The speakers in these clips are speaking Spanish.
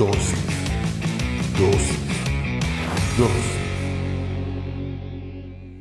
Dosis. Dosis. Dosis.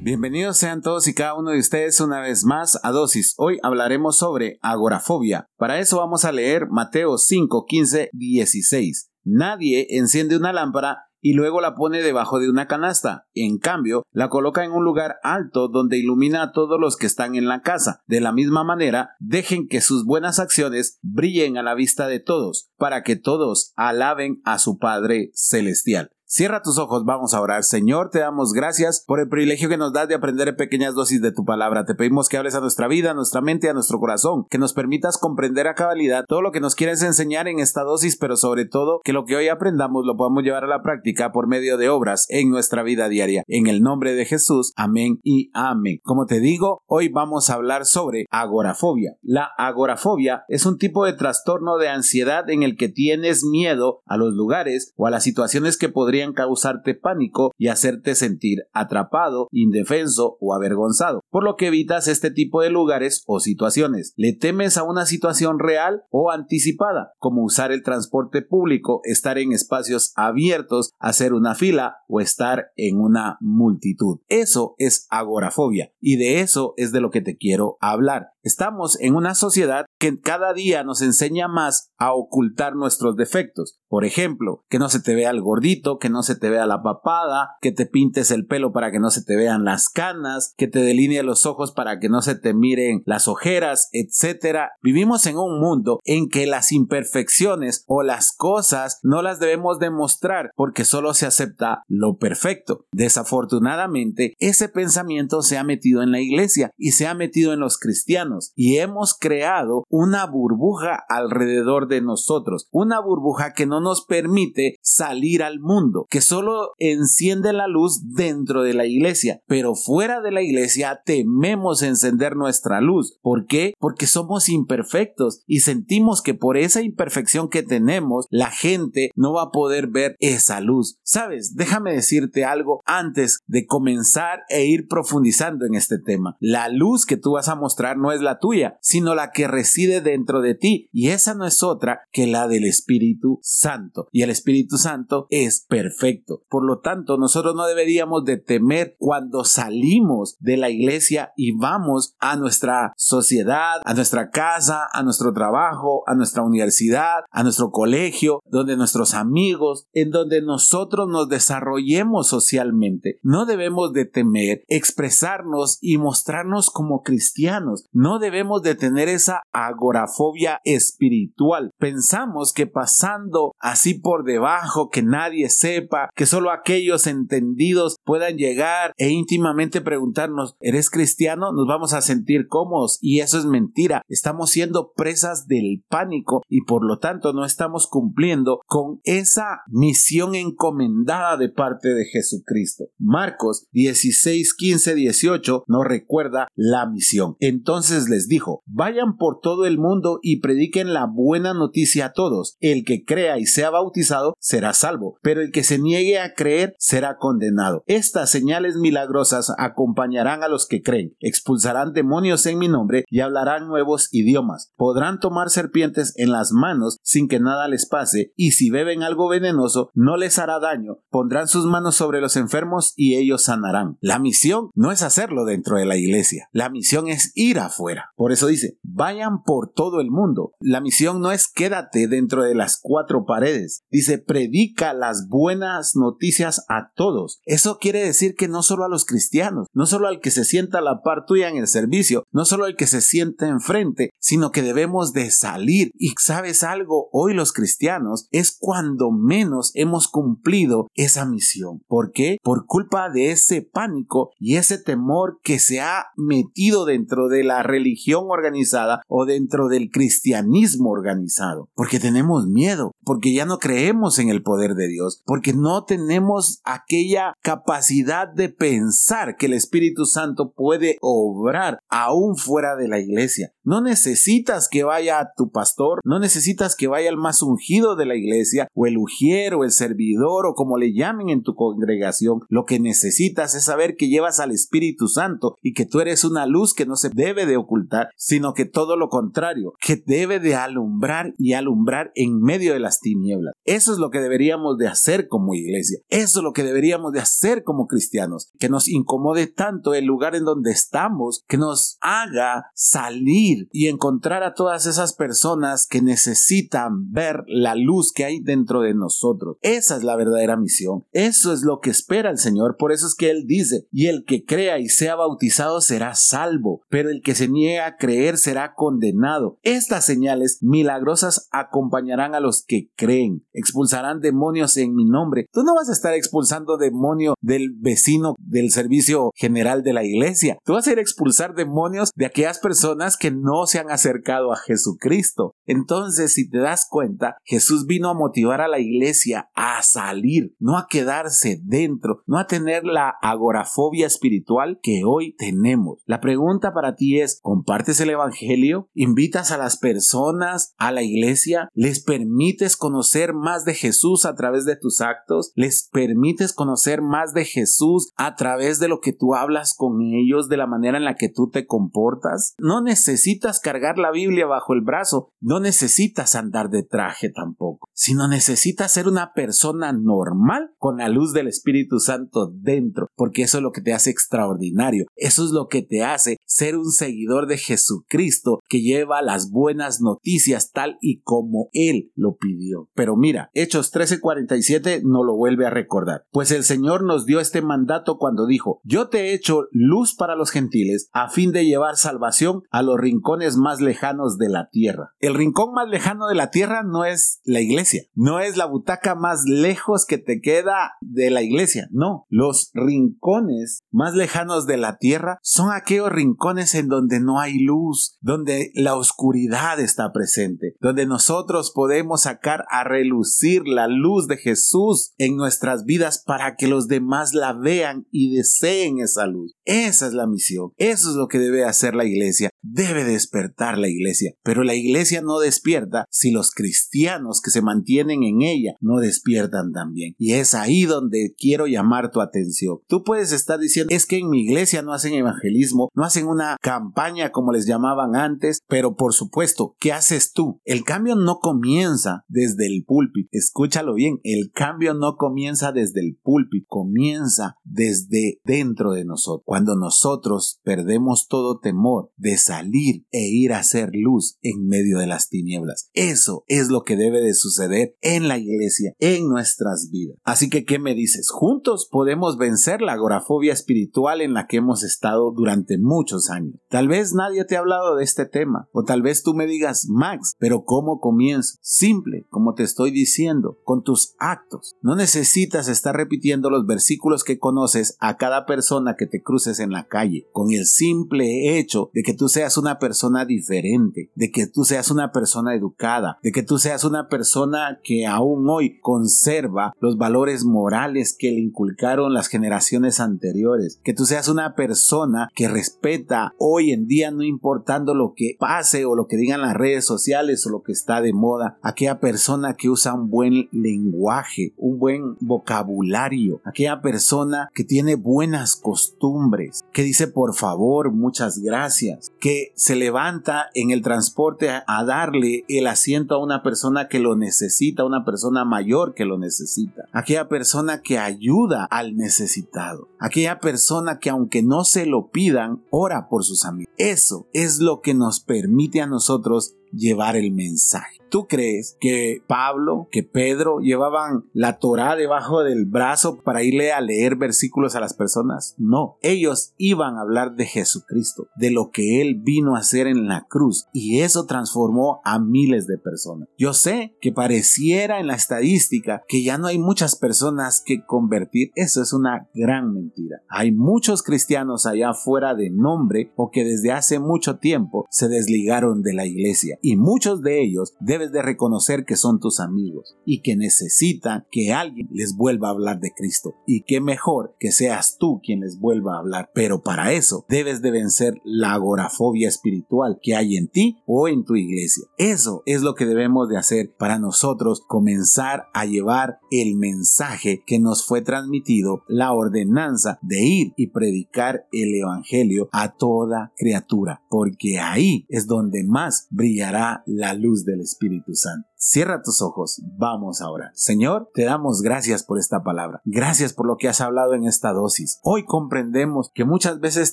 Bienvenidos sean todos y cada uno de ustedes una vez más a Dosis. Hoy hablaremos sobre agorafobia. Para eso vamos a leer Mateo 5, 15, 16. Nadie enciende una lámpara y luego la pone debajo de una canasta. En cambio, la coloca en un lugar alto donde ilumina a todos los que están en la casa. De la misma manera, dejen que sus buenas acciones brillen a la vista de todos, para que todos alaben a su Padre Celestial. Cierra tus ojos, vamos a orar. Señor, te damos gracias por el privilegio que nos das de aprender pequeñas dosis de tu palabra. Te pedimos que hables a nuestra vida, a nuestra mente, a nuestro corazón, que nos permitas comprender a cabalidad todo lo que nos quieres enseñar en esta dosis, pero sobre todo que lo que hoy aprendamos lo podamos llevar a la práctica por medio de obras en nuestra vida diaria. En el nombre de Jesús, amén y amén. Como te digo, hoy vamos a hablar sobre agorafobia. La agorafobia es un tipo de trastorno de ansiedad en el que tienes miedo a los lugares o a las situaciones que podrían causarte pánico y hacerte sentir atrapado, indefenso o avergonzado, por lo que evitas este tipo de lugares o situaciones. Le temes a una situación real o anticipada, como usar el transporte público, estar en espacios abiertos, hacer una fila o estar en una multitud. Eso es agorafobia y de eso es de lo que te quiero hablar. Estamos en una sociedad que cada día nos enseña más a ocultar nuestros defectos. Por ejemplo, que no se te vea el gordito, que no se te vea la papada, que te pintes el pelo para que no se te vean las canas, que te delinee los ojos para que no se te miren las ojeras, etc. Vivimos en un mundo en que las imperfecciones o las cosas no las debemos demostrar porque solo se acepta lo perfecto. Desafortunadamente, ese pensamiento se ha metido en la iglesia y se ha metido en los cristianos y hemos creado una burbuja alrededor de nosotros, una burbuja que no nos permite salir al mundo, que solo enciende la luz dentro de la iglesia, pero fuera de la iglesia tememos encender nuestra luz. ¿Por qué? Porque somos imperfectos y sentimos que por esa imperfección que tenemos, la gente no va a poder ver esa luz. Sabes, déjame decirte algo antes de comenzar e ir profundizando en este tema. La luz que tú vas a mostrar no es la tuya, sino la que reside dentro de ti. Y esa no es otra que la del Espíritu Santo. Y el Espíritu Santo es perfecto. Por lo tanto, nosotros no deberíamos de temer cuando salimos de la iglesia y vamos a nuestra sociedad, a nuestra casa, a nuestro trabajo, a nuestra universidad, a nuestro colegio, donde nuestros amigos, en donde nosotros nos desarrollemos socialmente. No debemos de temer expresarnos y mostrarnos como cristianos. No debemos de tener esa agorafobia espiritual. Pensamos que pasando así por debajo, que nadie sepa, que solo aquellos entendidos puedan llegar e íntimamente preguntarnos, ¿eres cristiano? Nos vamos a sentir cómodos y eso es mentira. Estamos siendo presas del pánico y por lo tanto no estamos cumpliendo con esa misión encomendada de parte de Jesucristo. Marcos 16, 15, 18 nos recuerda la misión. Entonces les dijo, vayan por todo el mundo y prediquen la buena noticia a todos. El que crea y sea bautizado será salvo, pero el que se niegue a creer será condenado. Estas señales milagrosas acompañarán a los que creen, expulsarán demonios en mi nombre y hablarán nuevos idiomas. Podrán tomar serpientes en las manos sin que nada les pase, y si beben algo venenoso no les hará daño. Pondrán sus manos sobre los enfermos y ellos sanarán. La misión no es hacerlo dentro de la iglesia, la misión es ir afuera. Por eso dice, vayan por todo el mundo. La misión no es quédate dentro de las cuatro paredes. Dice, predica las buenas noticias a todos. Eso quiere decir que no solo a los cristianos, no solo al que se sienta a la par tuya en el servicio, no solo al que se sienta enfrente, sino que debemos de salir. Y sabes algo, hoy los cristianos es cuando menos hemos cumplido esa misión. ¿Por qué? Por culpa de ese pánico y ese temor que se ha metido dentro de la religión organizada o dentro del cristianismo organizado, porque tenemos miedo, porque ya no creemos en el poder de Dios, porque no tenemos aquella capacidad de pensar que el Espíritu Santo puede obrar aún fuera de la iglesia. No necesitas que vaya tu pastor, no necesitas que vaya el más ungido de la iglesia, o el ujier, o el servidor, o como le llamen en tu congregación. Lo que necesitas es saber que llevas al Espíritu Santo y que tú eres una luz que no se debe de ocultar sino que todo lo contrario, que debe de alumbrar y alumbrar en medio de las tinieblas. Eso es lo que deberíamos de hacer como iglesia. Eso es lo que deberíamos de hacer como cristianos. Que nos incomode tanto el lugar en donde estamos, que nos haga salir y encontrar a todas esas personas que necesitan ver la luz que hay dentro de nosotros. Esa es la verdadera misión. Eso es lo que espera el Señor. Por eso es que Él dice, y el que crea y sea bautizado será salvo, pero el que se niega a creer será condenado. Estas señales milagrosas acompañarán a los que creen. Expulsarán demonios en mi nombre. Tú no vas a estar expulsando demonio del vecino del servicio general de la iglesia. Tú vas a ir a expulsar demonios de aquellas personas que no se han acercado a Jesucristo. Entonces, si te das cuenta, Jesús vino a motivar a la iglesia a salir, no a quedarse dentro, no a tener la agorafobia espiritual que hoy tenemos. La pregunta para ti es, ¿compartes el Evangelio? ¿Invitas a las personas a la iglesia? ¿Les permites conocer más de Jesús a través de tus actos? ¿Les permites conocer más de Jesús a través de lo que tú hablas con ellos, de la manera en la que tú te comportas? No necesitas cargar la Biblia bajo el brazo, no necesitas andar de traje tampoco, sino necesitas ser una persona normal con la luz del Espíritu Santo dentro, porque eso es lo que te hace extraordinario, eso es lo que te hace ser un seguidor de Jesucristo que lleva las buenas noticias tal y como Él lo pidió. Pero mira, Hechos 13:47 no lo vuelve a recordar, pues el Señor nos dio este mandato cuando dijo, yo te he hecho luz para los gentiles a fin de llevar salvación a los rincones más lejanos de la tierra. El rincón más lejano de la tierra no es la iglesia, no es la butaca más lejos que te queda de la iglesia, no, los rincones más lejanos de la tierra son aquellos rincones en donde no hay luz, donde la oscuridad está presente, donde nosotros podemos sacar a relucir la luz de Jesús en nuestras vidas para que los demás la vean y deseen esa luz. Esa es la misión, eso es lo que debe hacer la iglesia, debe despertar la iglesia, pero la iglesia no despierta si los cristianos que se mantienen en ella no despiertan también. Y es ahí donde quiero llamar tu atención. Tú puedes estar diciendo, es que en mi iglesia no hacen evangelismo, no hacen una campaña como les llamaban antes, pero por supuesto, ¿qué haces tú? El cambio no comienza desde el púlpito. Escúchalo bien, el cambio no comienza desde el púlpito, comienza desde dentro de nosotros. Cuando nosotros perdemos todo temor de salir e ir a hacer luz en medio de las tinieblas. Eso es lo que debe de suceder en la iglesia, en nuestras vidas. Así que, ¿qué me dices? Juntos podemos vencer la agorafobia espiritual en la que hemos estado durante muchos años. Tal vez nadie te ha hablado de este tema, o tal vez tú me digas, Max, pero ¿cómo comienzo? Simple, como te estoy diciendo, con tus actos. No necesitas estar repitiendo los versículos que conoces a cada persona que te cruces en la calle, con el simple hecho de que tú seas una persona diferente, de que tú seas una persona educada, de que tú seas una persona que aún hoy conserva los valores morales que le inculcaron las generaciones anteriores, que tú seas una persona que respeta hoy en día no importando lo que pase o lo que digan las redes sociales o lo que está de moda, aquella persona que usa un buen lenguaje, un buen vocabulario, aquella persona que tiene buenas costumbres, que dice por favor, muchas gracias, que se levanta en el transporte a, darle el asiento a una persona que lo necesita, una persona mayor que lo necesita, aquella persona que ayuda al necesitado, aquella persona que aunque no se lo pidan, ora por sus amigos. Eso es lo que nos permite a nosotros llevar el mensaje. ¿Tú crees que Pablo, que Pedro llevaban la Torá debajo del brazo para irle a leer versículos a las personas? No, ellos iban a hablar de Jesucristo, de lo que Él vino a hacer en la cruz y eso transformó a miles de personas. Yo sé que pareciera en la estadística que ya no hay muchas personas que convertir, eso es una gran mentira. Hay muchos cristianos allá fuera de nombre o que desde hace mucho tiempo se desligaron de la iglesia y muchos de ellos debes de reconocer que son tus amigos y que necesitan que alguien les vuelva a hablar de Cristo. Y qué mejor que seas tú quien les vuelva a hablar. Pero para eso debes de vencer la agorafobia espiritual que hay en ti o en tu iglesia. Eso es lo que debemos de hacer para nosotros comenzar a llevar el mensaje que nos fue transmitido, la ordenanza de ir y predicar el evangelio a toda criatura, porque ahí es donde más brilla la luz del Espíritu Santo. Cierra tus ojos, vamos ahora. Señor, te damos gracias por esta palabra. Gracias por lo que has hablado en esta dosis. Hoy comprendemos que muchas veces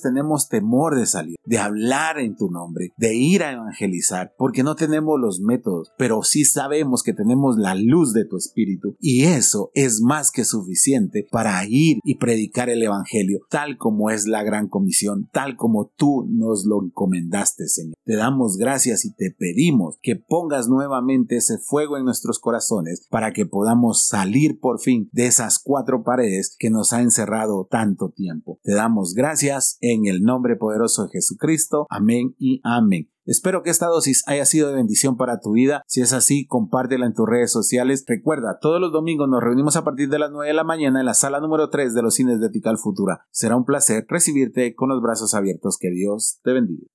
tenemos temor de salir, de hablar en tu nombre, de ir a evangelizar, porque no tenemos los métodos, pero sí sabemos que tenemos la luz de tu Espíritu y eso es más que suficiente para ir y predicar el Evangelio, tal como es la gran comisión, tal como tú nos lo encomendaste, Señor. Te damos gracias y te pedimos que pongas nuevamente ese fuego en nuestros corazones para que podamos salir por fin de esas cuatro paredes que nos ha encerrado tanto tiempo. Te damos gracias en el nombre poderoso de Jesucristo. Amén y amén. Espero que esta dosis haya sido de bendición para tu vida. Si es así, compártela en tus redes sociales. Recuerda, todos los domingos nos reunimos a partir de las 9 de la mañana en la sala número 3 de los cines de Tical Futura. Será un placer recibirte con los brazos abiertos. Que Dios te bendiga.